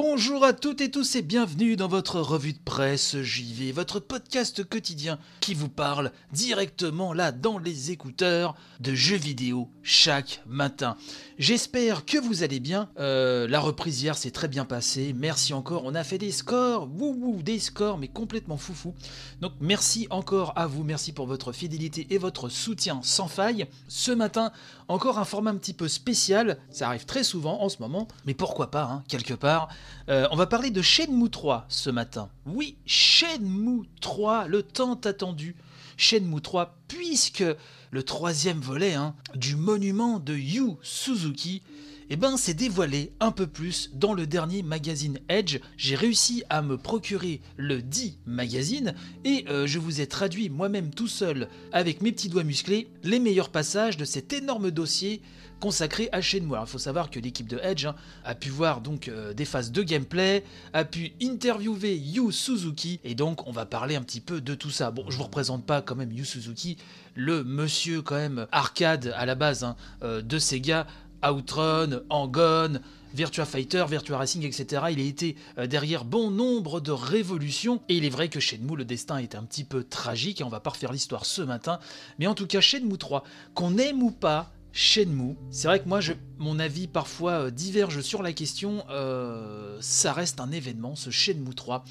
Bonjour à toutes et tous et bienvenue dans votre revue de presse JV, votre podcast quotidien qui vous parle directement là dans les écouteurs de jeux vidéo chaque matin. J'espère que vous allez bien. Euh, la reprise hier s'est très bien passée. Merci encore. On a fait des scores, wouh wouh, des scores, mais complètement foufou. Donc merci encore à vous. Merci pour votre fidélité et votre soutien sans faille. Ce matin, encore un format un petit peu spécial. Ça arrive très souvent en ce moment, mais pourquoi pas, hein, quelque part. Euh, on va parler de Shenmue 3 ce matin. Oui, Shenmue 3, le tant attendu. Shenmue 3, puisque le troisième volet hein, du monument de Yu Suzuki eh ben, s'est dévoilé un peu plus dans le dernier magazine Edge. J'ai réussi à me procurer le dit magazine et euh, je vous ai traduit moi-même tout seul avec mes petits doigts musclés les meilleurs passages de cet énorme dossier consacré à Shenmue. Il faut savoir que l'équipe de Edge hein, a pu voir donc euh, des phases de gameplay, a pu interviewer Yu Suzuki et donc on va parler un petit peu de tout ça. Bon, je vous représente pas quand même Yu Suzuki, le monsieur quand même arcade à la base hein, euh, de Sega Outrun, Angon, Virtua Fighter, Virtua Racing, etc. Il a été euh, derrière bon nombre de révolutions, et il est vrai que Shenmue, le destin est un petit peu tragique, et on va pas refaire l'histoire ce matin, mais en tout cas Shenmue 3, qu'on aime ou pas, Shenmue, c'est vrai que moi, mon avis parfois euh, diverge sur la question, euh, ça reste un événement, ce Shenmue 3.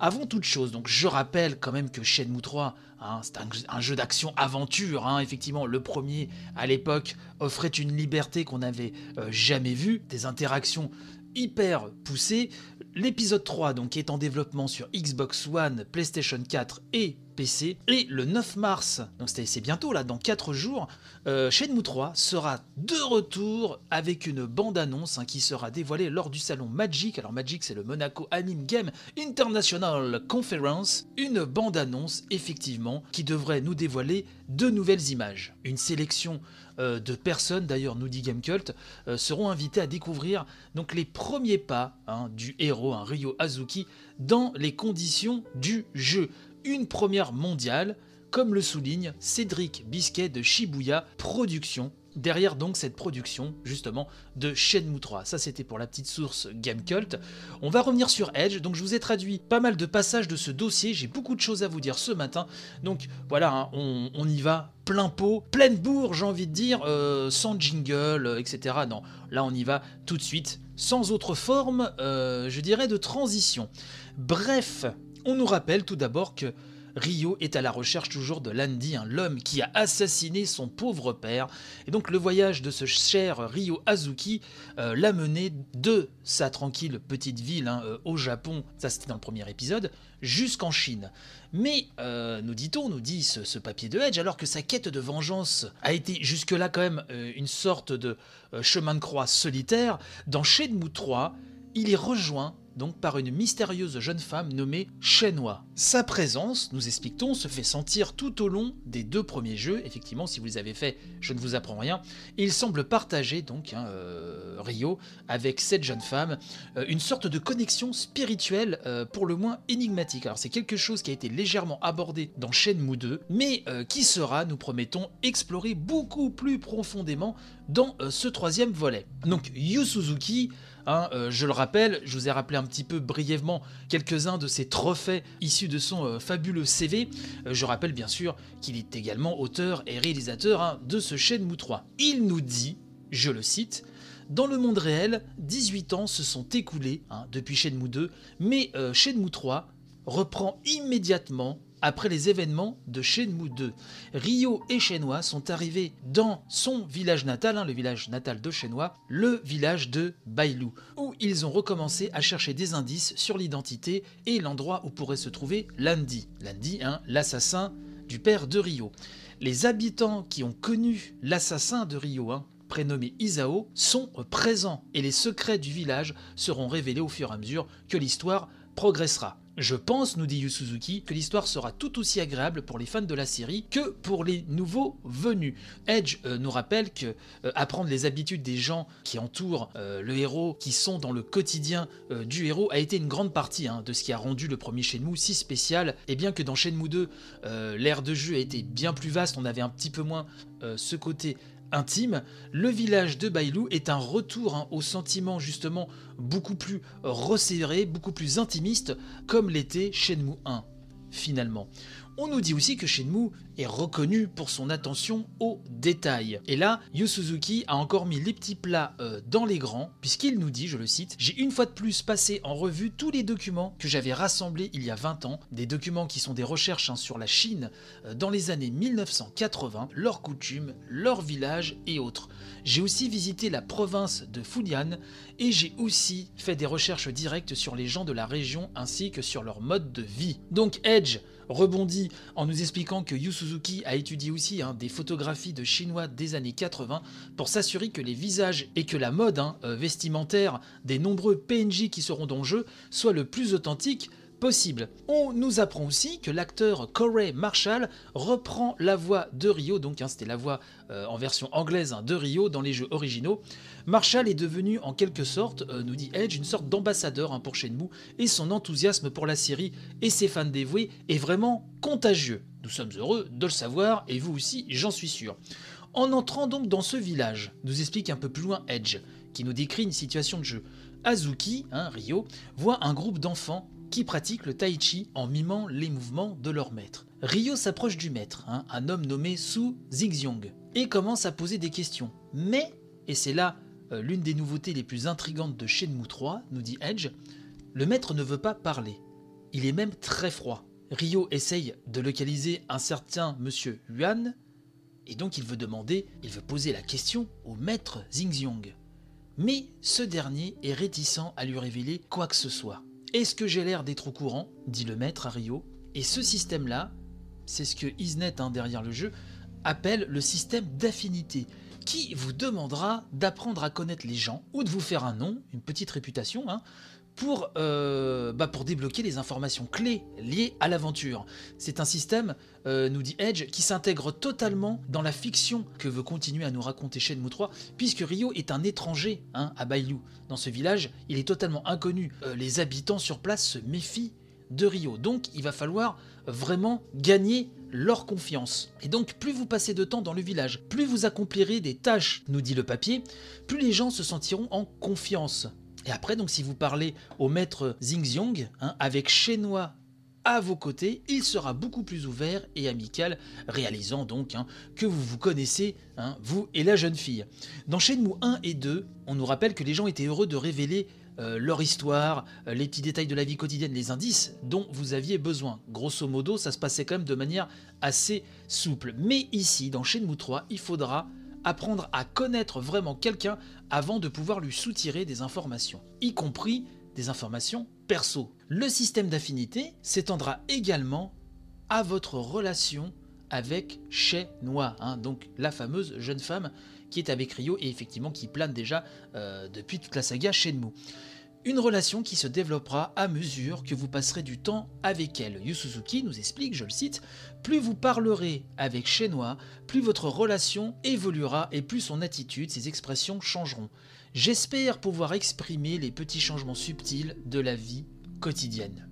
Avant toute chose, donc je rappelle quand même que Shenmue 3, hein, c'est un, jeu d'action-aventure, hein, effectivement, le premier à l'époque offrait une liberté qu'on n'avait euh, jamais vue, des interactions hyper poussées. L'épisode 3 donc est en développement sur Xbox One, PlayStation 4 et PC. Et le 9 mars, donc c'est bientôt là, dans 4 jours, euh, Shenmue 3 sera de retour avec une bande-annonce hein, qui sera dévoilée lors du salon Magic. Alors Magic c'est le Monaco Anime Game International Conference. Une bande-annonce effectivement qui devrait nous dévoiler de nouvelles images. Une sélection euh, de personnes, d'ailleurs nous dit Gamecult, euh, seront invités à découvrir donc les premiers pas hein, du héros, un Ryo Azuki, dans les conditions du jeu une première mondiale, comme le souligne Cédric Bisquet de Shibuya Productions. Derrière donc cette production justement de Shenmue 3. Ça c'était pour la petite source Gamecult. On va revenir sur Edge. Donc je vous ai traduit pas mal de passages de ce dossier. J'ai beaucoup de choses à vous dire ce matin. Donc voilà, hein, on, y va plein pot, pleine bourre j'ai envie de dire, euh, sans jingle, euh, etc. Non, là on y va tout de suite, sans autre forme, euh, je dirais, de transition. Bref, on nous rappelle tout d'abord que Ryo est à la recherche toujours de Landy, l'homme qui a assassiné son pauvre père. Et donc le voyage de ce cher Ryo Azuki euh, l'a mené de sa tranquille petite ville hein, euh, au Japon, ça c'était dans le premier épisode, jusqu'en Chine. Mais, euh, nous dit-on, nous dit ce, papier de Edge, alors que sa quête de vengeance a été jusque-là quand même une sorte de chemin de croix solitaire, dans Shenmue 3, il est rejoint donc par une mystérieuse jeune femme nommée Shenhua. Sa présence, nous explique-t-on, se fait sentir tout au long des deux premiers jeux. Effectivement, si vous les avez faits, je ne vous apprends rien. Il semble partager donc hein, euh, Rio avec cette jeune femme euh, une sorte de connexion spirituelle euh, pour le moins énigmatique. Alors c'est quelque chose qui a été légèrement abordé dans Shenmue 2, mais qui sera, nous promettons, exploré beaucoup plus profondément dans ce troisième volet. Donc Yu Suzuki Hein, euh, je le rappelle, je vous ai rappelé un petit peu brièvement quelques-uns de ses trophées issus de son euh, fabuleux CV. Euh, je rappelle bien sûr qu'il est également auteur et réalisateur hein, de ce Shenmue 3. Il nous dit, je le cite, dans le monde réel, 18 ans se sont écoulés hein, depuis Shenmue 2, mais Shenmue 3 reprend immédiatement après les événements de Shenmue 2. Ryo et Shenhua sont arrivés dans son village natal, hein, le village natal de Shenhua, le village de Bailu, où ils ont recommencé à chercher des indices sur l'identité et l'endroit où pourrait se trouver Landy. Landy, hein, l'assassin du père de Ryo. Les habitants qui ont connu l'assassin de Ryo, hein, prénommé Isao, sont présents et les secrets du village seront révélés au fur et à mesure que l'histoire progressera. Je pense, nous dit Yu Suzuki, que l'histoire sera tout aussi agréable pour les fans de la série que pour les nouveaux venus. Edge euh, nous rappelle que euh, apprendre les habitudes des gens qui entourent euh, le héros, qui sont dans le quotidien du héros, a été une grande partie hein, de ce qui a rendu le premier Shenmue si spécial. Et bien que dans Shenmue 2, euh, l'ère de jeu a été bien plus vaste, on avait un petit peu moins ce côté intime, le village de Bailou est un retour hein, au sentiment justement beaucoup plus resserré, beaucoup plus intimiste, comme l'était Shenmue 1, finalement. On nous dit aussi que Shenmue est reconnu pour son attention aux détails. Et là, Yu Suzuki a encore mis les petits plats euh, dans les grands, puisqu'il nous dit, je le cite, J'ai une fois de plus passé en revue tous les documents que j'avais rassemblés il y a 20 ans, des documents qui sont des recherches hein, sur la Chine euh, dans les années 1980, leurs coutumes, leurs villages et autres. J'ai aussi visité la province de Fujian et j'ai aussi fait des recherches directes sur les gens de la région ainsi que sur leur mode de vie. Donc Edge rebondit en nous expliquant que Yu Suzuki a étudié aussi hein, des photographies de Chinois des années 80 pour s'assurer que les visages et que la mode hein, euh, vestimentaire des nombreux PNJ qui seront dans le jeu soient le plus authentique On nous apprend aussi que l'acteur Corey Marshall reprend la voix de Rio, donc hein, c'était la voix euh, en version anglaise hein, de Rio dans les jeux originaux. Marshall est devenu en quelque sorte, euh, nous dit Edge, une sorte d'ambassadeur hein, pour Shenmue et son enthousiasme pour la série et ses fans dévoués est vraiment contagieux. Nous sommes heureux de le savoir et vous aussi, j'en suis sûr. En entrant donc dans ce village, nous explique un peu plus loin Edge, qui nous décrit une situation de jeu. Azuki, hein, Rio, voit un groupe d'enfants qui pratiquent le tai chi en mimant les mouvements de leur maître. Ryo s'approche du maître, hein, un homme nommé Su Zixyong, et commence à poser des questions. Mais, et c'est là euh, l'une des nouveautés les plus intrigantes de Shenmue 3, nous dit Edge, le maître ne veut pas parler. Il est même très froid. Ryo essaye de localiser un certain monsieur Yuan, et donc il veut demander, il veut poser la question au maître Xingxiong. Mais ce dernier est réticent à lui révéler quoi que ce soit. Est-ce que j'ai l'air d'être au courant dit le maître à Rio. Et ce système-là, c'est ce que Isnet, hein, derrière le jeu, appelle le système d'affinité, qui vous demandera d'apprendre à connaître les gens, ou de vous faire un nom, une petite réputation, hein, pour, euh, bah, pour débloquer les informations clés liées à l'aventure. C'est un système, euh, nous dit Edge, qui s'intègre totalement dans la fiction que veut continuer à nous raconter Shenmue 3, puisque Rio est un étranger hein, à Bailu. Dans ce village, il est totalement inconnu. Euh, les habitants sur place se méfient de Rio. Donc il va falloir vraiment gagner leur confiance. Et donc plus vous passez de temps dans le village, plus vous accomplirez des tâches, nous dit le papier, plus les gens se sentiront en confiance. Et après, donc si vous parlez au maître Xingxiong, hein, avec Chenois à vos côtés, il sera beaucoup plus ouvert et amical, réalisant donc hein, que vous vous connaissez, hein, vous et la jeune fille. Dans Shenmue 1 et 2, on nous rappelle que les gens étaient heureux de révéler euh, leur histoire, euh, les petits détails de la vie quotidienne, les indices dont vous aviez besoin. Grosso modo, ça se passait quand même de manière assez souple. Mais ici, dans Shenmue 3, il faudra apprendre à connaître vraiment quelqu'un avant de pouvoir lui soutirer des informations, y compris des informations perso. Le système d'affinité s'étendra également à votre relation avec Chenois, hein, donc la fameuse jeune femme qui est avec Ryo et effectivement qui plane déjà euh, depuis toute la saga Shenmue. Une relation qui se développera à mesure que vous passerez du temps avec elle. Yu Suzuki nous explique, je le cite, plus vous parlerez avec Chenois, plus votre relation évoluera et plus son attitude, ses expressions changeront. J'espère pouvoir exprimer les petits changements subtils de la vie quotidienne.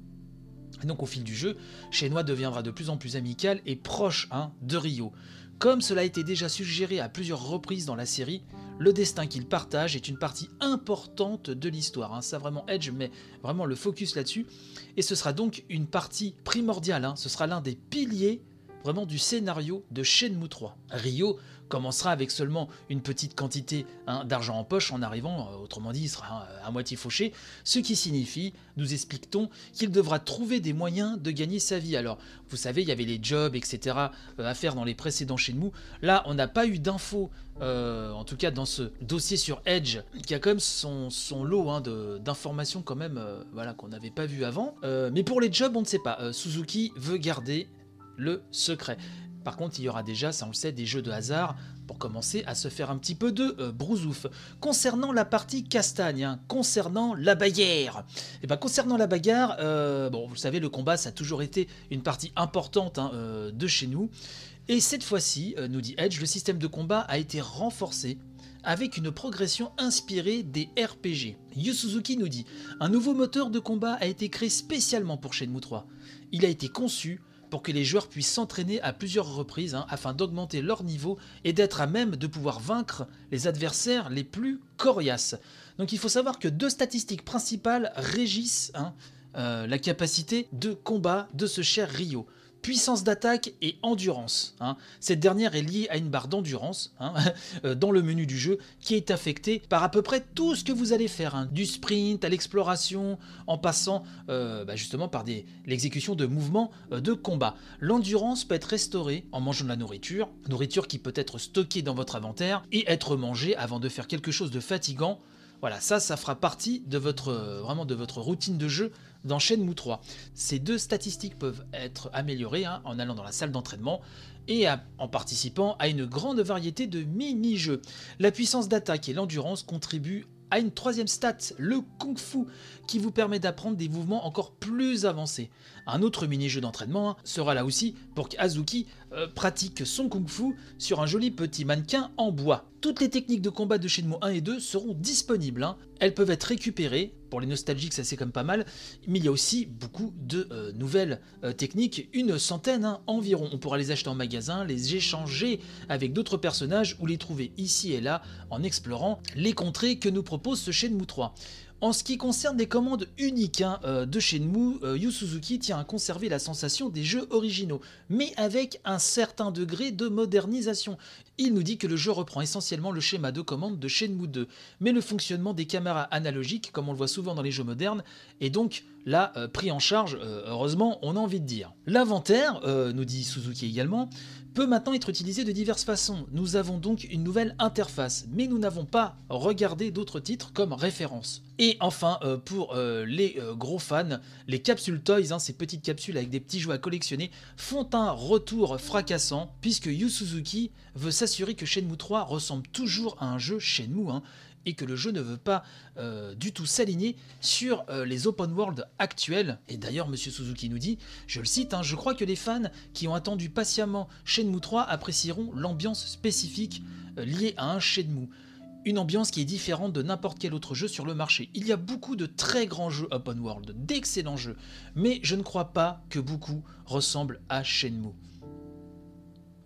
Donc au fil du jeu, Chenois deviendra de plus en plus amical et proche hein, de Ryo. Comme cela a été déjà suggéré à plusieurs reprises dans la série, le destin qu'il partage est une partie importante de l'histoire. hein. Ça vraiment Edge met vraiment le focus là-dessus. Et ce sera donc une partie primordiale. hein. Ce sera l'un des piliers vraiment du scénario de Shenmue 3. Ryo commencera avec seulement une petite quantité hein, d'argent en poche en arrivant, euh, autrement dit, il sera hein, à moitié fauché, ce qui signifie, nous explique-t-on, qu'il devra trouver des moyens de gagner sa vie. Alors, vous savez, il y avait les jobs, etc. euh, à faire dans les précédents Shenmue. Là, on n'a pas eu d'infos, euh, en tout cas dans ce dossier sur Edge, qui a quand même son, lot hein, d'informations quand même, euh, voilà, qu'on n'avait pas vu avant. Euh, mais pour les jobs, on ne sait pas. Euh, Suzuki veut garder le secret. Par contre, il y aura déjà, ça on le sait, des jeux de hasard pour commencer à se faire un petit peu de euh, brousouf. Concernant la partie castagne, hein, concernant la bagarre, et ben concernant la bagarre, euh, bon, vous savez, le combat ça a toujours été une partie importante hein, euh, de chez nous. Et cette fois-ci, euh, nous dit Edge, le système de combat a été renforcé avec une progression inspirée des RPG. Yu Suzuki nous dit Un nouveau moteur de combat a été créé spécialement pour Shenmue 3. Il a été conçu pour que les joueurs puissent s'entraîner à plusieurs reprises hein, afin d'augmenter leur niveau et d'être à même de pouvoir vaincre les adversaires les plus coriaces. Donc il faut savoir que deux statistiques principales régissent hein, euh, la capacité de combat de ce cher Ryo puissance d'attaque et endurance. hein. Cette dernière est liée à une barre d'endurance hein, euh, dans le menu du jeu qui est affectée par à peu près tout ce que vous allez faire, hein, du sprint à l'exploration, en passant euh, bah, justement par l'exécution de mouvements euh, de combat. L'endurance peut être restaurée en mangeant de la nourriture, nourriture qui peut être stockée dans votre inventaire et être mangée avant de faire quelque chose de fatigant. Voilà, ça, ça fera partie de votre, euh, vraiment de votre routine de jeu dans Shenmue 3. Ces deux statistiques peuvent être améliorées hein, en allant dans la salle d'entraînement et en participant à une grande variété de mini-jeux. La puissance d'attaque et l'endurance contribuent à une troisième stat, le Kung Fu, qui vous permet d'apprendre des mouvements encore plus avancés. Un autre mini-jeu d'entraînement hein, sera là aussi pour qu'Azuki euh, pratique son Kung Fu sur un joli petit mannequin en bois. Toutes les techniques de combat de Shenmue 1 et 2 seront disponibles. hein. Elles peuvent être récupérées. Pour les nostalgiques, ça c'est quand même pas mal. Mais il y a aussi beaucoup de euh, nouvelles euh, techniques, une centaine hein, environ. On pourra les acheter en magasin, les échanger avec d'autres personnages ou les trouver ici et là en explorant les contrées que nous propose ce Shenmue 3. En ce qui concerne les commandes uniques hein, euh, de Shenmue, euh, Yu Suzuki tient à conserver la sensation des jeux originaux, mais avec un certain degré de modernisation. Il nous dit que le jeu reprend essentiellement le schéma de commande de Shenmue 2, mais le fonctionnement des caméras analogiques, comme on le voit souvent dans les jeux modernes, est donc là euh, pris en charge, euh, heureusement, on a envie de dire. L'inventaire, euh, nous dit Suzuki également, peut maintenant être utilisé de diverses façons. Nous avons donc une nouvelle interface, mais nous n'avons pas regardé d'autres titres comme référence. Et enfin, pour les gros fans, les capsules Toys, hein, ces petites capsules avec des petits jouets à collectionner, font un retour fracassant, puisque Yu Suzuki veut s'assurer que Shenmue 3 ressemble toujours à un jeu Shenmue, hein, et que le jeu ne veut pas euh, du tout s'aligner sur euh, les open world actuels. Et d'ailleurs, Monsieur Suzuki nous dit, je le cite, hein, je crois que les fans qui ont attendu patiemment Shenmue 3 apprécieront l'ambiance spécifique euh, liée à un Shenmue. Une ambiance qui est différente de n'importe quel autre jeu sur le marché. Il y a beaucoup de très grands jeux open world, d'excellents jeux, mais je ne crois pas que beaucoup ressemblent à Shenmue.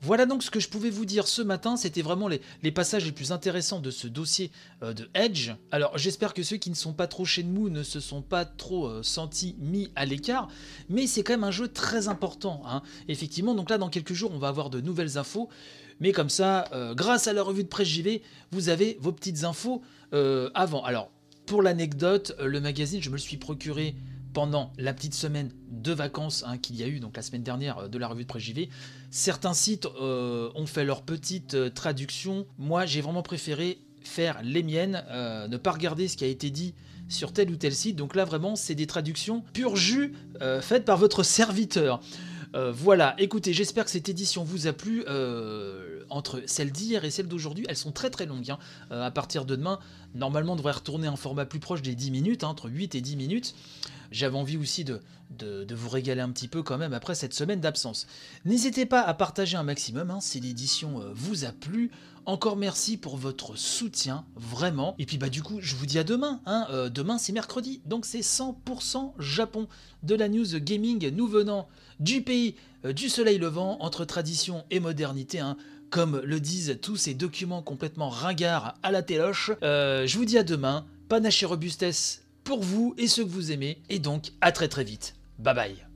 Voilà donc ce que je pouvais vous dire ce matin. C'était vraiment les, passages les plus intéressants de ce dossier euh, de Edge. Alors j'espère que ceux qui ne sont pas trop Shenmue ne se sont pas trop euh, sentis mis à l'écart. Mais c'est quand même un jeu très important. hein. Effectivement, donc là dans quelques jours on va avoir de nouvelles infos. Mais comme ça, euh, grâce à la revue de presse JV, vous avez vos petites infos avant. Alors pour l'anecdote, le magazine, je me le suis procuré pendant la petite semaine de vacances hein, qu'il y a eu, donc la semaine dernière euh, de la revue de presse JV. Certains sites euh, ont fait leur petite euh, traduction. Moi, j'ai vraiment préféré faire les miennes, euh, ne pas regarder ce qui a été dit sur tel ou tel site. Donc là, vraiment, c'est des traductions pur jus faites par votre serviteur. Voilà, écoutez, j'espère que cette édition vous a plu. Entre celle d'hier et celle d'aujourd'hui, elles sont très très longues. hein. Euh, à partir de demain, normalement, on devrait retourner un format plus proche des 10 minutes, hein, entre 8 et 10 minutes. J'avais envie aussi de, de, vous régaler un petit peu quand même après cette semaine d'absence. N'hésitez pas à partager un maximum hein, si l'édition euh, vous a plu. Encore merci pour votre soutien, vraiment. Et puis bah du coup, je vous dis à demain. Euh, demain c'est mercredi, donc c'est 100% Japon de la news gaming nous venant du pays du soleil levant entre tradition et modernité. Comme le disent tous ces documents complètement ringards à la téloche. Euh, je vous dis à demain. Panache et robustesse pour vous et ceux que vous aimez. Et donc à très très vite. Bye bye.